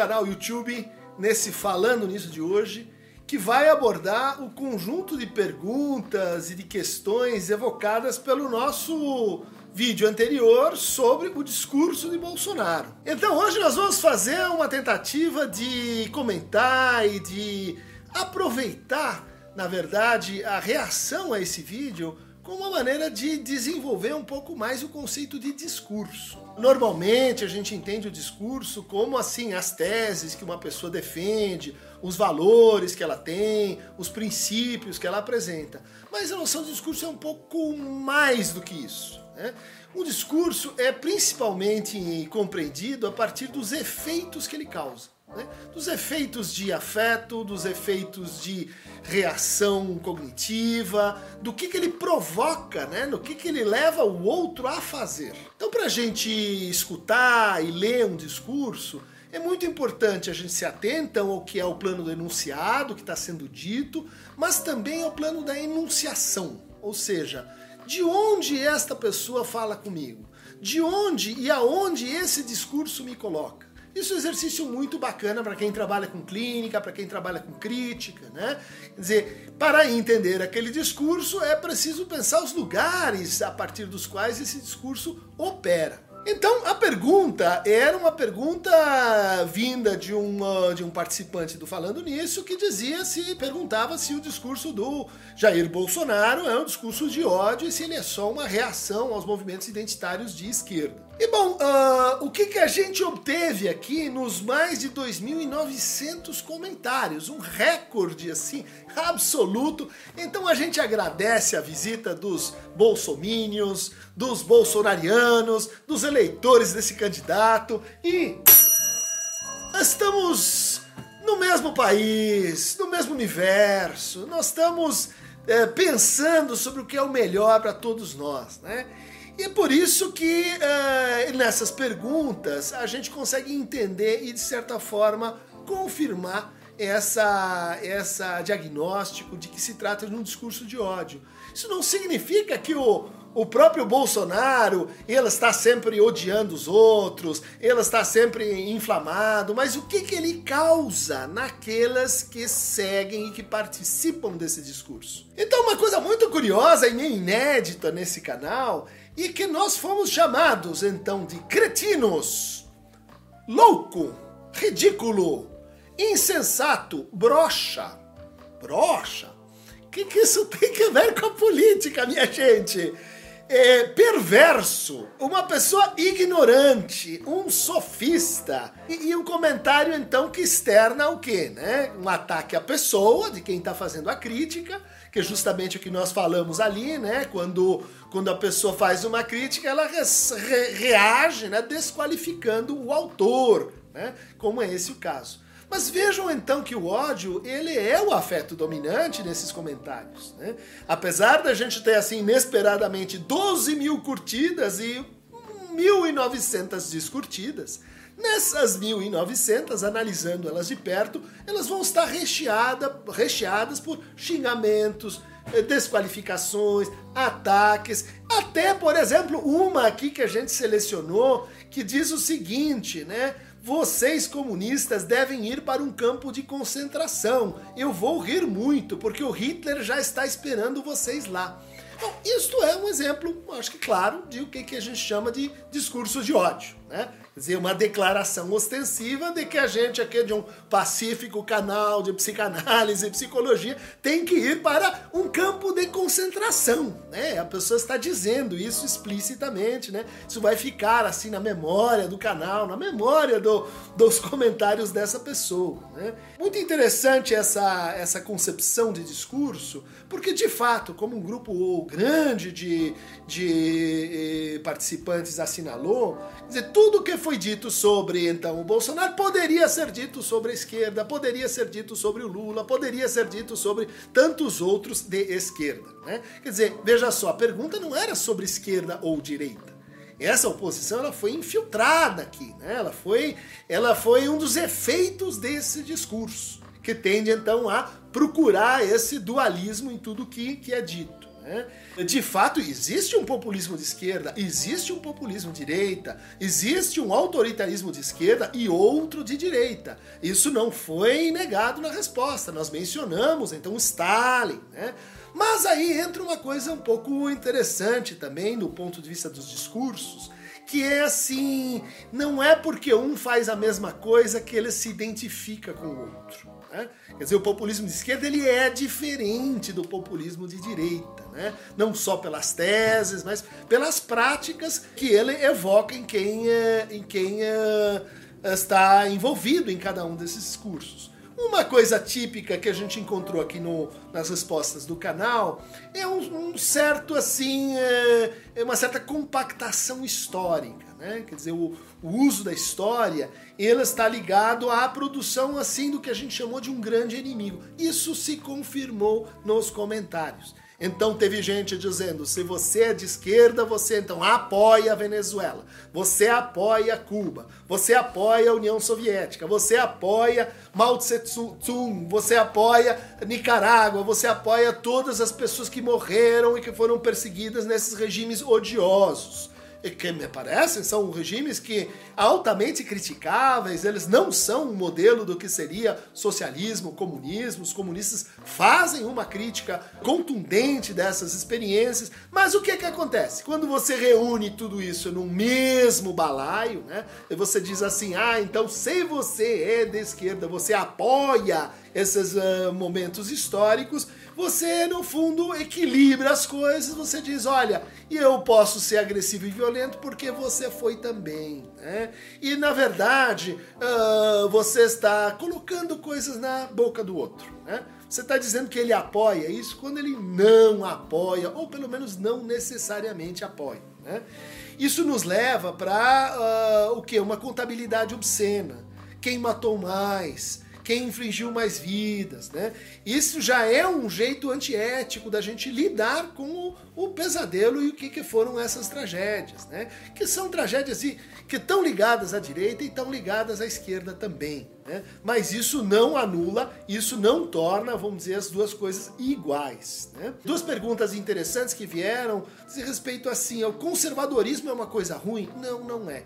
canal YouTube, nesse Falando Nisso de hoje, que vai abordar o conjunto de perguntas e de questões evocadas pelo nosso vídeo anterior sobre o discurso de Bolsonaro. Então hoje nós vamos fazer uma tentativa de comentar e de aproveitar, na verdade, a reação a esse vídeo como uma maneira de desenvolver um pouco mais o conceito de discurso. Normalmente a gente entende o discurso como assim as teses que uma pessoa defende, os valores que ela tem, os princípios que ela apresenta. Mas a noção de discurso é um pouco mais do que isso. Né? Um discurso é principalmente compreendido a partir dos efeitos que ele causa. Né? Dos efeitos de afeto, dos efeitos de reação cognitiva, do que, que ele provoca, né? no que, que ele leva o outro a fazer. Então, para a gente escutar e ler um discurso, é muito importante a gente se atentar ao que é o plano do enunciado, que está sendo dito, mas também ao plano da enunciação, ou seja, de onde esta pessoa fala comigo, de onde e aonde esse discurso me coloca. Isso é um exercício muito bacana para quem trabalha com clínica, para quem trabalha com crítica, né? Quer dizer, para entender aquele discurso é preciso pensar os lugares a partir dos quais esse discurso opera. Então a pergunta era uma pergunta vinda de um, de um participante do Falando Nisso que dizia se perguntava se o discurso do Jair Bolsonaro é um discurso de ódio e se ele é só uma reação aos movimentos identitários de esquerda. E bom, uh, o que, que a gente obteve aqui nos mais de 2.900 comentários? Um recorde assim, absoluto. Então a gente agradece a visita dos bolsomínios, dos bolsonarianos, dos eleitores desse candidato e estamos no mesmo país, no mesmo universo. Nós estamos é, pensando sobre o que é o melhor para todos nós, né? E é por isso que uh, nessas perguntas a gente consegue entender e, de certa forma, confirmar essa, essa diagnóstico de que se trata de um discurso de ódio. Isso não significa que o, o próprio Bolsonaro, ele está sempre odiando os outros, ele está sempre inflamado, mas o que, que ele causa naquelas que seguem e que participam desse discurso? Então, uma coisa muito curiosa e meio inédita nesse canal e que nós fomos chamados então de cretinos, louco, ridículo, insensato, brocha. Brocha? O que, que isso tem a ver com a política, minha gente? É, perverso, uma pessoa ignorante, um sofista. E, e, um comentário, então, que externa o quê? Né? Um ataque à pessoa de quem está fazendo a crítica que é justamente o que nós falamos ali, né? Quando, quando a pessoa faz uma crítica, ela re, reage, né? Desqualificando o autor, né? Como é esse o caso. Mas vejam então que o ódio, ele é o afeto dominante nesses comentários. Né? Apesar da gente ter, assim, inesperadamente 12 mil curtidas e 1.900 descurtidas, Nessas 1.900, analisando elas de perto, elas vão estar recheada, recheadas por xingamentos, eh, desqualificações, ataques, até, por exemplo, uma aqui que a gente selecionou que diz o seguinte, né? Vocês comunistas devem ir para um campo de concentração. Eu vou rir muito, porque o Hitler já está esperando vocês lá. Então, isto é um exemplo, acho que claro, de o que a gente chama de discurso de ódio. Né? Dizer, uma declaração ostensiva de que a gente aqui de um pacífico canal de psicanálise e psicologia tem que ir para um campo de concentração, né? A pessoa está dizendo isso explicitamente, né? Isso vai ficar assim na memória do canal, na memória do, dos comentários dessa pessoa, né? Muito interessante essa, essa concepção de discurso, porque de fato, como um grupo grande de, de eh, participantes assinalou, dizer, tudo que foi dito sobre então o Bolsonaro poderia ser dito sobre a esquerda, poderia ser dito sobre o Lula, poderia ser dito sobre tantos outros de esquerda. Né? Quer dizer, veja só, a pergunta não era sobre esquerda ou direita. Essa oposição ela foi infiltrada aqui, né? ela, foi, ela foi um dos efeitos desse discurso, que tende então a procurar esse dualismo em tudo que, que é dito. Né? De fato, existe um populismo de esquerda, existe um populismo de direita, existe um autoritarismo de esquerda e outro de direita. Isso não foi negado na resposta. Nós mencionamos então Stalin, né? Mas aí entra uma coisa um pouco interessante também do ponto de vista dos discursos, que é assim, não é porque um faz a mesma coisa que ele se identifica com o outro. Né? Quer dizer, o populismo de esquerda ele é diferente do populismo de direita, né? não só pelas teses, mas pelas práticas que ele evoca em quem, é, em quem é, está envolvido em cada um desses discursos. Uma coisa típica que a gente encontrou aqui no, nas respostas do canal é um, um certo assim, é, é, uma certa compactação histórica, né? Quer dizer, o, o, uso da história ele está ligado à produção assim do que a gente chamou de um grande inimigo. Isso se confirmou nos comentários. Então teve gente dizendo: se você é de esquerda, você então apoia a Venezuela, você apoia Cuba, você apoia a União Soviética, você apoia Mao Tse Tung, você apoia Nicarágua, você apoia todas as pessoas que morreram e que foram perseguidas nesses regimes odiosos que me parecem são regimes que altamente criticáveis, eles não são um modelo do que seria socialismo, comunismo. Os comunistas fazem uma crítica contundente dessas experiências, mas o que que acontece? Quando você reúne tudo isso no mesmo balaio, né? E você diz assim: "Ah, então se você é de esquerda, você apoia esses uh, momentos históricos, você no fundo equilibra as coisas, você diz, olha, eu posso ser agressivo e violento porque você foi também, né? E na verdade, uh, você está colocando coisas na boca do outro, né? Você está dizendo que ele apoia isso quando ele não apoia, ou pelo menos não necessariamente apoia, né? Isso nos leva para uh, o que? Uma contabilidade obscena. Quem matou mais? Quem infligiu mais vidas, né? Isso já é um jeito antiético da gente lidar com o, o pesadelo e o que, que, foram essas tragédias, né? Que são tragédias que estão ligadas à direita e estão ligadas à esquerda também, né? Mas isso não anula, isso não torna, vamos dizer, as duas coisas iguais, né? Duas perguntas interessantes que vieram se respeito assim, o conservadorismo é uma coisa ruim? Não, não é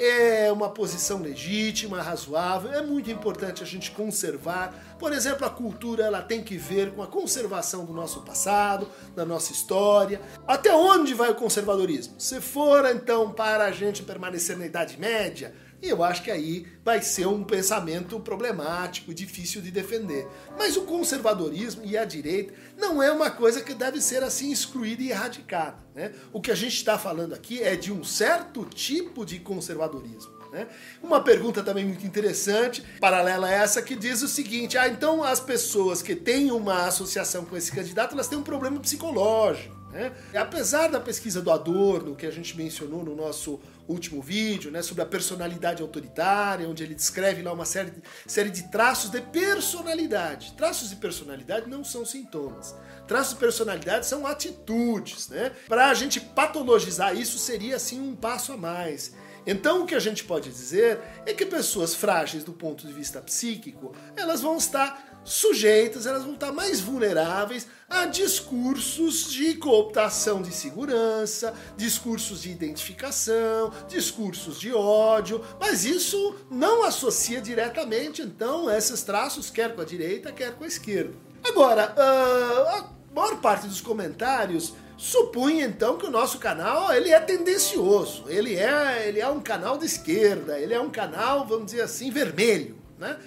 é uma posição legítima, razoável, é muito importante a gente conservar. Por exemplo, a cultura ela tem que ver com a conservação do nosso passado, da nossa história. Até onde vai o conservadorismo? Se for então para a gente permanecer na Idade Média, e eu acho que aí vai ser um pensamento problemático, difícil de defender. Mas o conservadorismo e a direita não é uma coisa que deve ser assim excluída e erradicada. Né? O que a gente está falando aqui é de um certo tipo de conservadorismo. Né? Uma pergunta também muito interessante, paralela a essa, que diz o seguinte: ah, então as pessoas que têm uma associação com esse candidato, elas têm um problema psicológico. Né? Apesar da pesquisa do Adorno, que a gente mencionou no nosso último vídeo, né, sobre a personalidade autoritária, onde ele descreve lá uma série de, série de traços de personalidade. Traços de personalidade não são sintomas. Traços de personalidade são atitudes. Né? Para a gente patologizar isso seria assim um passo a mais. Então o que a gente pode dizer é que pessoas frágeis do ponto de vista psíquico, elas vão estar sujeitas, elas vão estar mais vulneráveis a discursos de cooptação de segurança, discursos de identificação, discursos de ódio, mas isso não associa diretamente, então, esses traços, quer com a direita, quer com a esquerda. Agora, uh, a maior parte dos comentários supõe então que o nosso canal ele é tendencioso, ele é, ele é um canal de esquerda, ele é um canal, vamos dizer assim, vermelho, né?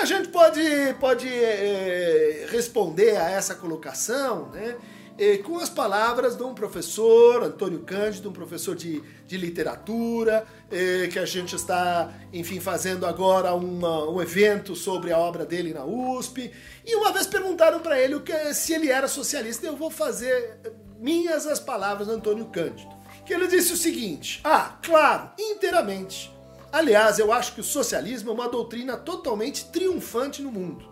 A gente pode, pode é, responder a essa colocação né, com as palavras de um professor, Antônio Cândido, um professor de, de literatura, é, que a gente está, enfim, fazendo agora uma, um evento sobre a obra dele na USP. E uma vez perguntaram para ele que, se ele era socialista, eu vou fazer minhas as palavras do Antônio Cândido. Que ele disse o seguinte: Ah, claro, inteiramente. Aliás, eu acho que o socialismo é uma doutrina totalmente triunfante no mundo.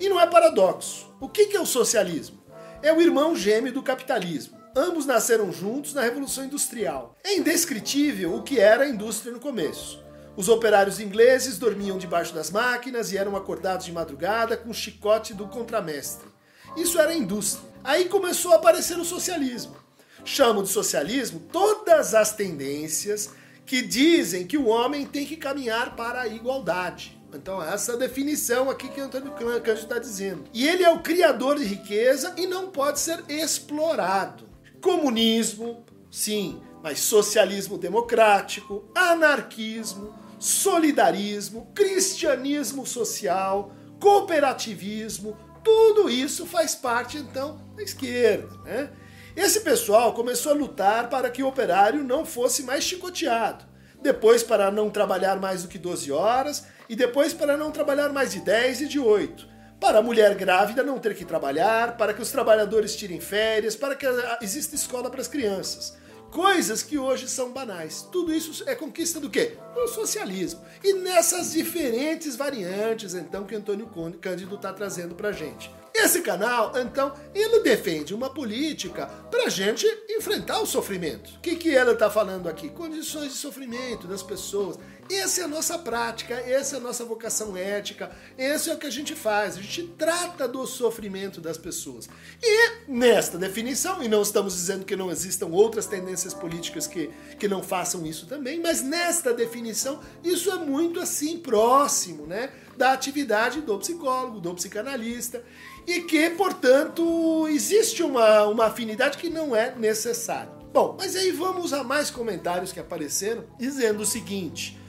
E não é paradoxo. O que é o socialismo? É o irmão gêmeo do capitalismo. Ambos nasceram juntos na Revolução Industrial. É indescritível o que era a indústria no começo. Os operários ingleses dormiam debaixo das máquinas e eram acordados de madrugada com o chicote do contramestre. Isso era a indústria. Aí começou a aparecer o socialismo. Chamo de socialismo todas as tendências que dizem que o homem tem que caminhar para a igualdade. Então, essa definição aqui que Antônio Cândido está dizendo. E ele é o criador de riqueza e não pode ser explorado. Comunismo, sim, mas socialismo democrático, anarquismo, solidarismo, cristianismo social, cooperativismo, tudo isso faz parte então da esquerda, né? Esse pessoal começou a lutar para que o operário não fosse mais chicoteado, depois para não trabalhar mais do que 12 horas e depois para não trabalhar mais de 10 e de 8, para a mulher grávida não ter que trabalhar, para que os trabalhadores tirem férias, para que exista escola para as crianças. Coisas que hoje são banais. Tudo isso é conquista do quê? Do socialismo. E nessas diferentes variantes, então, que Antônio Cândido está trazendo para gente. Esse canal, então, ele defende uma política para gente enfrentar o sofrimento. O que, que ela está falando aqui? Condições de sofrimento das pessoas. Essa é a nossa prática, essa é a nossa vocação ética, esse é o que a gente faz. A gente trata do sofrimento das pessoas. E nesta definição, e não estamos dizendo que não existam outras tendências políticas que, que não façam isso também, mas nesta definição, isso é muito assim próximo, né? Da atividade do psicólogo, do psicanalista e que, portanto, existe uma, uma afinidade que não é necessária. Bom, mas aí vamos a mais comentários que apareceram dizendo o seguinte: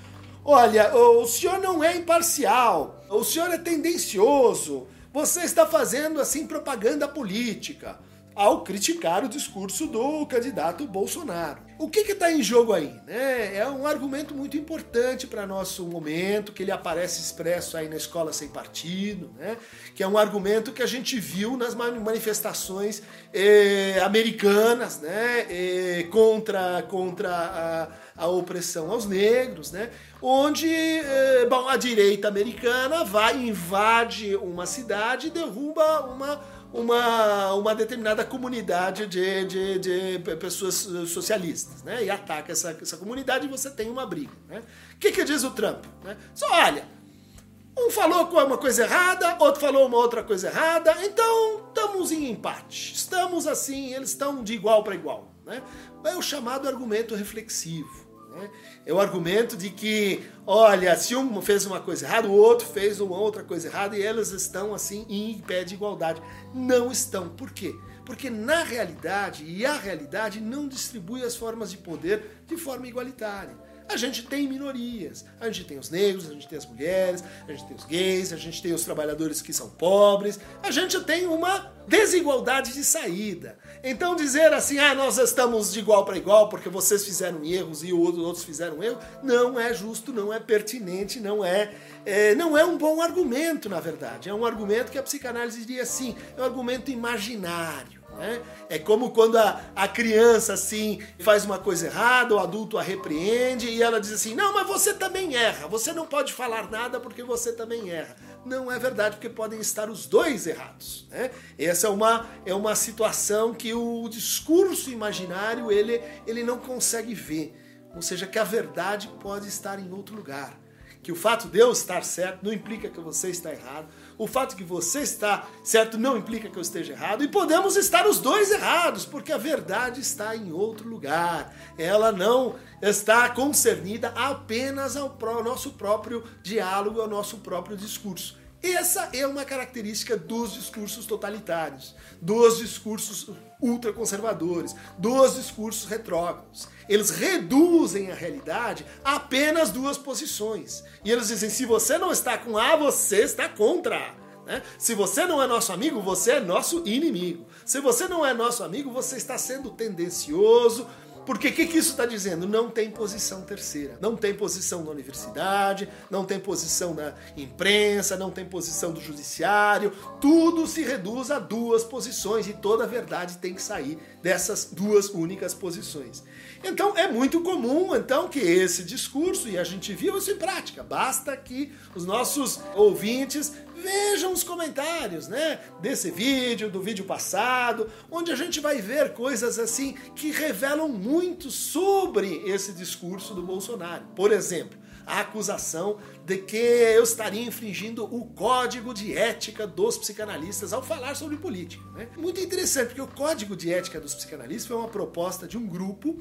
olha, o senhor não é imparcial, o senhor é tendencioso, você está fazendo assim propaganda política ao criticar o discurso do candidato Bolsonaro. O que está em jogo aí? Né? É um argumento muito importante para nosso momento, que ele aparece expresso aí na Escola Sem Partido, né? que é um argumento que a gente viu nas manifestações eh, americanas né? Eh, contra, contra a, a, opressão aos negros, né? Onde eh, bom, a direita americana vai, invade uma cidade e derruba uma uma, uma determinada comunidade de, de, de pessoas socialistas, né? E ataca essa, essa comunidade e você tem uma briga, né? O que, que diz o Trump? Né? Só olha, um falou uma coisa errada, outro falou uma outra coisa errada, então estamos em empate. Estamos assim, eles estão de igual para igual, né? É o chamado argumento reflexivo. Né? É o argumento de que, olha, se um fez uma coisa errada, o outro fez uma outra coisa errada e elas estão assim em pé de igualdade. Não estão. Por quê? Porque na realidade, e a realidade não distribui as formas de poder de forma igualitária. A gente tem minorias. A gente tem os negros, a gente tem as mulheres, a gente tem os gays, a gente tem os trabalhadores que são pobres. A gente tem uma desigualdade de saída. Então dizer assim, ah, nós estamos de igual para igual porque vocês fizeram erros e outros fizeram erro, não é justo, não é pertinente, não é, é, não é um bom argumento, na verdade. É um argumento que a psicanálise diria assim, é um argumento imaginário. Né? É como quando a, a criança assim faz uma coisa errada, o adulto a repreende e ela diz assim: Não, mas você também erra, você não pode falar nada porque você também erra. Não é verdade, porque podem estar os dois errados. Né? Essa é uma, é uma situação que o discurso imaginário ele, ele não consegue ver. Ou seja, que a verdade pode estar em outro lugar. Que o fato de eu estar certo não implica que você está errado o fato que você está certo não implica que eu esteja errado, e podemos estar os dois errados, porque a verdade está em outro lugar. Ela não está concernida apenas ao nosso próprio diálogo, ao nosso próprio discurso. Essa é uma característica dos discursos totalitários, dos discursos ultraconservadores, dos discursos retrógrados. Eles reduzem a realidade a apenas duas posições. E eles dizem: se você não está com A, você está contra. Né? Se você não é nosso amigo, você é nosso inimigo. Se você não é nosso amigo, você está sendo tendencioso, porque o que, que, isso está dizendo? Não tem posição terceira. Não tem posição na universidade, não tem posição na imprensa, não tem posição do judiciário. Tudo se reduz a duas posições e toda a verdade tem que sair dessas duas únicas posições. Então é muito comum então que esse discurso, e a gente viu isso em prática, basta que os nossos ouvintes vejam os comentários, né, desse vídeo, do vídeo passado, onde a gente vai ver coisas assim que revelam muito sobre esse discurso do Bolsonaro. Por exemplo, a acusação de que eu estaria infringindo o código de ética dos psicanalistas ao falar sobre política. Né? Muito interessante, porque o código de ética dos psicanalistas foi uma proposta de um grupo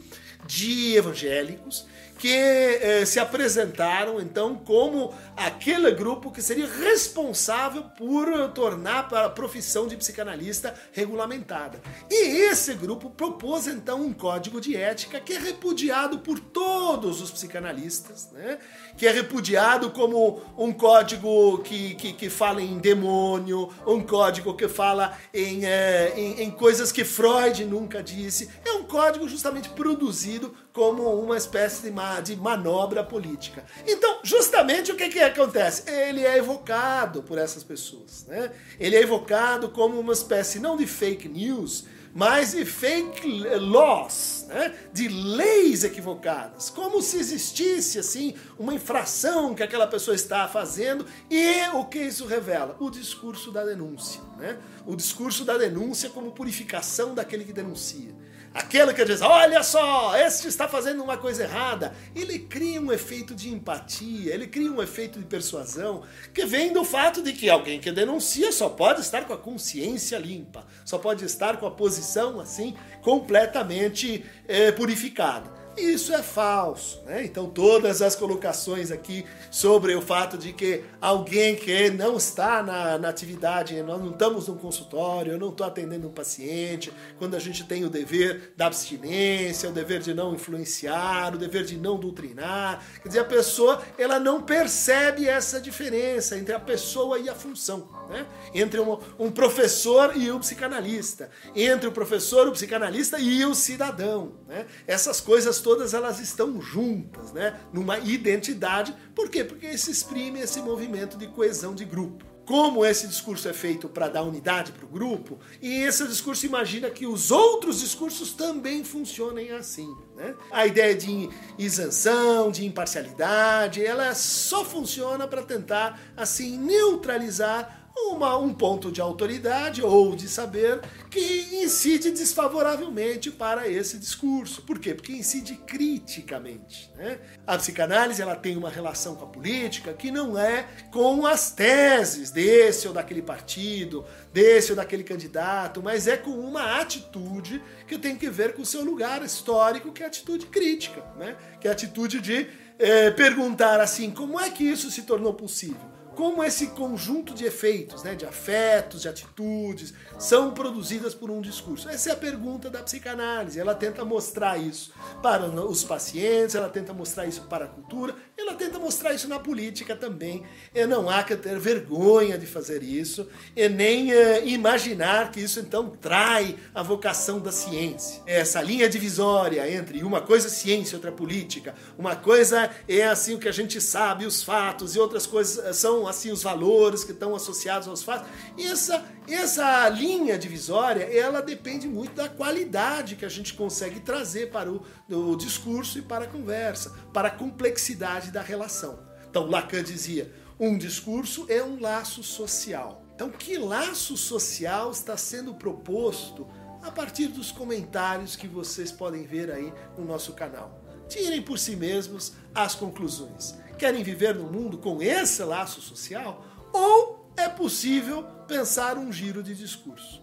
de evangélicos que eh, se apresentaram então como aquele grupo que seria responsável por tornar a profissão de psicanalista regulamentada. E esse grupo propôs então um código de ética que é repudiado por todos os psicanalistas, né? Que é repudiado como um código que, que, que fala em demônio, um código que fala em, é, em, em coisas que Freud nunca disse. É um código justamente produzido como uma espécie de, ma de manobra política. Então, justamente o que, que acontece? Ele é evocado por essas pessoas. Né? Ele é evocado como uma espécie não de fake news, mas de fake laws, né? de leis equivocadas, como se existisse assim uma infração que aquela pessoa está fazendo e o que isso revela? O discurso da denúncia, né? o discurso da denúncia como purificação daquele que denuncia. Aquele que diz, olha só, este está fazendo uma coisa errada. Ele cria um efeito de empatia, ele cria um efeito de persuasão, que vem do fato de que alguém que denuncia só pode estar com a consciência limpa, só pode estar com a posição assim completamente é, purificada. Isso é falso, né? Então todas as colocações aqui sobre o fato de que alguém que não está na, na atividade, nós não estamos num consultório, eu não estou atendendo um paciente, quando a gente tem o dever da abstinência, o dever de não influenciar, o dever de não doutrinar, quer dizer, a pessoa ela não percebe essa diferença entre a pessoa e a função, né? Entre um, um professor e o psicanalista, entre o professor, o psicanalista e o cidadão, né? Essas coisas todas elas estão juntas, né? Numa identidade. Por quê? Porque se exprime esse movimento de coesão de grupo. Como esse discurso é feito para dar unidade para o grupo, e esse discurso imagina que os outros discursos também funcionem assim. Né? A ideia de isenção, de imparcialidade, ela só funciona para tentar assim neutralizar uma, um ponto de autoridade ou de saber que incide desfavoravelmente para esse discurso. Por quê? Porque incide criticamente. Né? A psicanálise ela tem uma relação com a política que não é com as teses desse ou daquele partido, desse ou daquele candidato, mas é com uma atitude que tem que ver com o seu lugar histórico, que é a atitude crítica, né? que é a atitude de é, perguntar assim, como é que isso se tornou possível? Como esse conjunto de efeitos, né, de afetos, de atitudes, são produzidas por um discurso? Essa é a pergunta da psicanálise. Ela tenta mostrar isso para os pacientes, ela tenta mostrar isso para a cultura, ela tenta mostrar isso na política também. E não há que ter vergonha de fazer isso e nem uh, imaginar que isso então trai a vocação da ciência. Essa linha divisória entre uma coisa é ciência outra política, uma coisa é assim o que a gente sabe, os fatos, e outras coisas são assim os valores que estão associados aos fatos. Essa, essa linha divisória, ela depende muito da qualidade que a gente consegue trazer para o, o discurso e para a conversa, para a complexidade da relação. Então, Lacan dizia: um discurso é um laço social. Então, que laço social está sendo proposto a partir dos comentários que vocês podem ver aí no nosso canal? Tirem por si mesmos as conclusões querem viver no mundo com esse laço social? Ou é possível pensar um giro de discurso?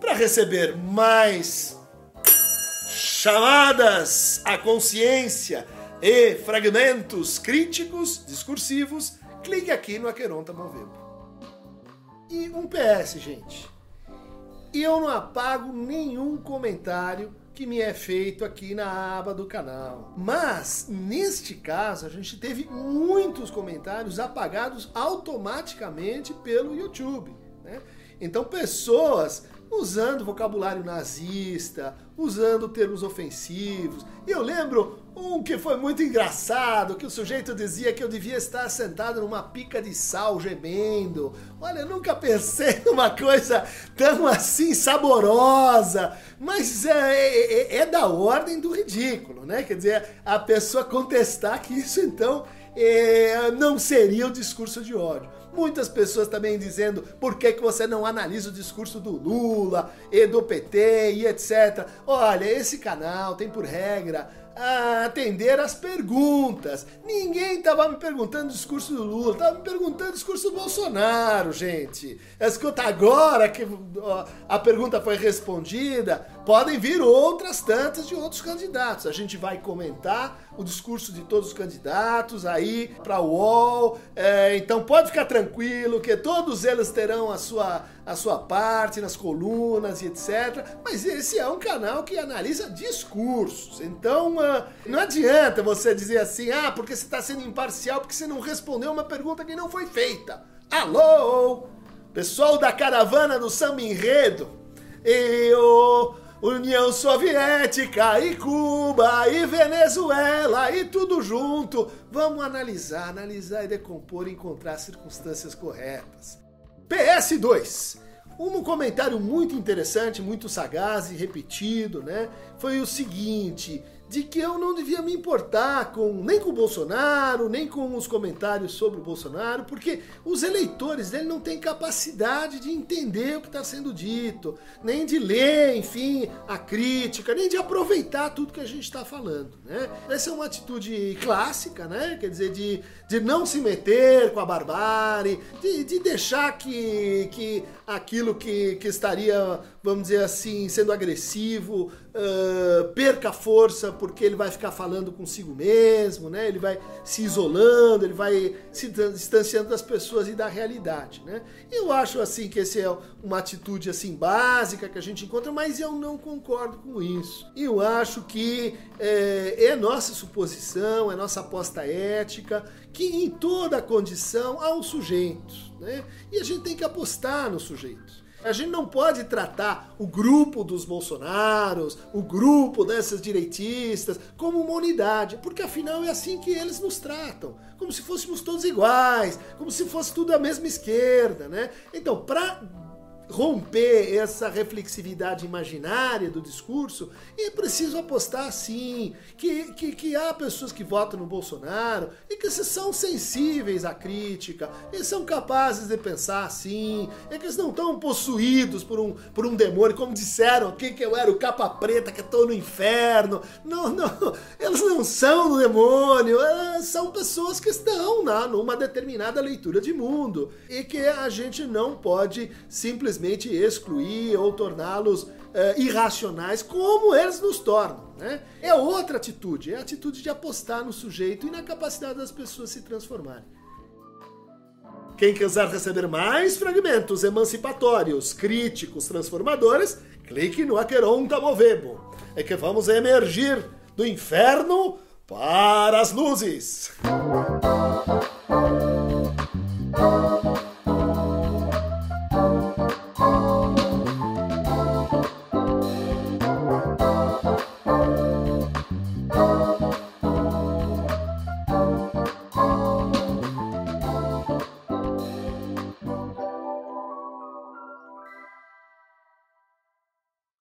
Para receber mais chamadas à consciência e fragmentos críticos, discursivos, clique aqui no Aqueronta Movebo. E um PS, gente. Eu não apago nenhum comentário que me é feito aqui na aba do canal. Mas, neste caso, a gente teve muitos comentários apagados automaticamente pelo YouTube. Né? Então, pessoas usando vocabulário nazista, usando termos ofensivos. E eu lembro um que foi muito engraçado, que o sujeito dizia que eu devia estar sentado numa pica de sal gemendo. Olha, eu nunca pensei numa coisa tão assim saborosa, mas é, é, é, é da ordem do ridículo, né? Quer dizer, a pessoa contestar que isso então é, não seria o discurso de ódio. Muitas pessoas também dizendo por que, que você não analisa o discurso do Lula e do PT e etc. Olha, esse canal tem por regra a atender as perguntas. Ninguém estava me perguntando o discurso do Lula, estava me perguntando o discurso do Bolsonaro, gente. Escuta, agora que a pergunta foi respondida, podem vir outras tantas de outros candidatos. A gente vai comentar o discurso de todos os candidatos aí para o UOL. É, então pode ficar tranquilo que todos eles terão a sua, a sua parte nas colunas e etc. Mas esse é um canal que analisa discursos. Então uh, não adianta você dizer assim, ah, porque você está sendo imparcial, porque você não respondeu uma pergunta que não foi feita. Alô? Pessoal da caravana do samba enredo. Eu União Soviética e Cuba e Venezuela e tudo junto. Vamos analisar, analisar e decompor e encontrar circunstâncias corretas. PS2. Um comentário muito interessante, muito sagaz e repetido, né? Foi o seguinte: de que eu não devia me importar com nem com o Bolsonaro, nem com os comentários sobre o Bolsonaro, porque os eleitores dele não têm capacidade de entender o que está sendo dito, nem de ler, enfim, a crítica, nem de aproveitar tudo que a gente está falando. Né? Essa é uma atitude clássica, né? quer dizer, de, de não se meter com a barbárie, de, de deixar que, que aquilo que, que estaria, vamos dizer assim, sendo agressivo, uh, perca força porque ele vai ficar falando consigo mesmo, né? Ele vai se isolando, ele vai se distanciando das pessoas e da realidade, né? Eu acho assim que esse é uma atitude assim básica que a gente encontra, mas eu não concordo com isso. Eu acho que é, é nossa suposição, é nossa aposta ética que em toda condição há um sujeito, né? E a gente tem que apostar no sujeito. A gente não pode tratar o grupo dos Bolsonaros, o grupo dessas direitistas, como uma unidade, porque afinal é assim que eles nos tratam, como se fôssemos todos iguais, como se fosse tudo a mesma esquerda, né? Então, para romper essa reflexividade imaginária do discurso, é preciso apostar sim que, que, que há pessoas que votam no Bolsonaro e que são sensíveis à crítica, e são capazes de pensar assim, e que eles não estão possuídos por um, por um demônio, como disseram aqui que eu era o capa preta, que estou no inferno. Não, não, eles não são do demônio, são pessoas que estão na, numa determinada leitura de mundo e que a gente não pode simplesmente simplesmente excluir ou torná-los uh, irracionais, como eles nos tornam. Né? É outra atitude, é a atitude de apostar no sujeito e na capacidade das pessoas se transformarem. Quem quiser receber mais fragmentos emancipatórios, críticos, transformadores, clique no Aqueronta Movebo. É que vamos emergir do inferno para as luzes.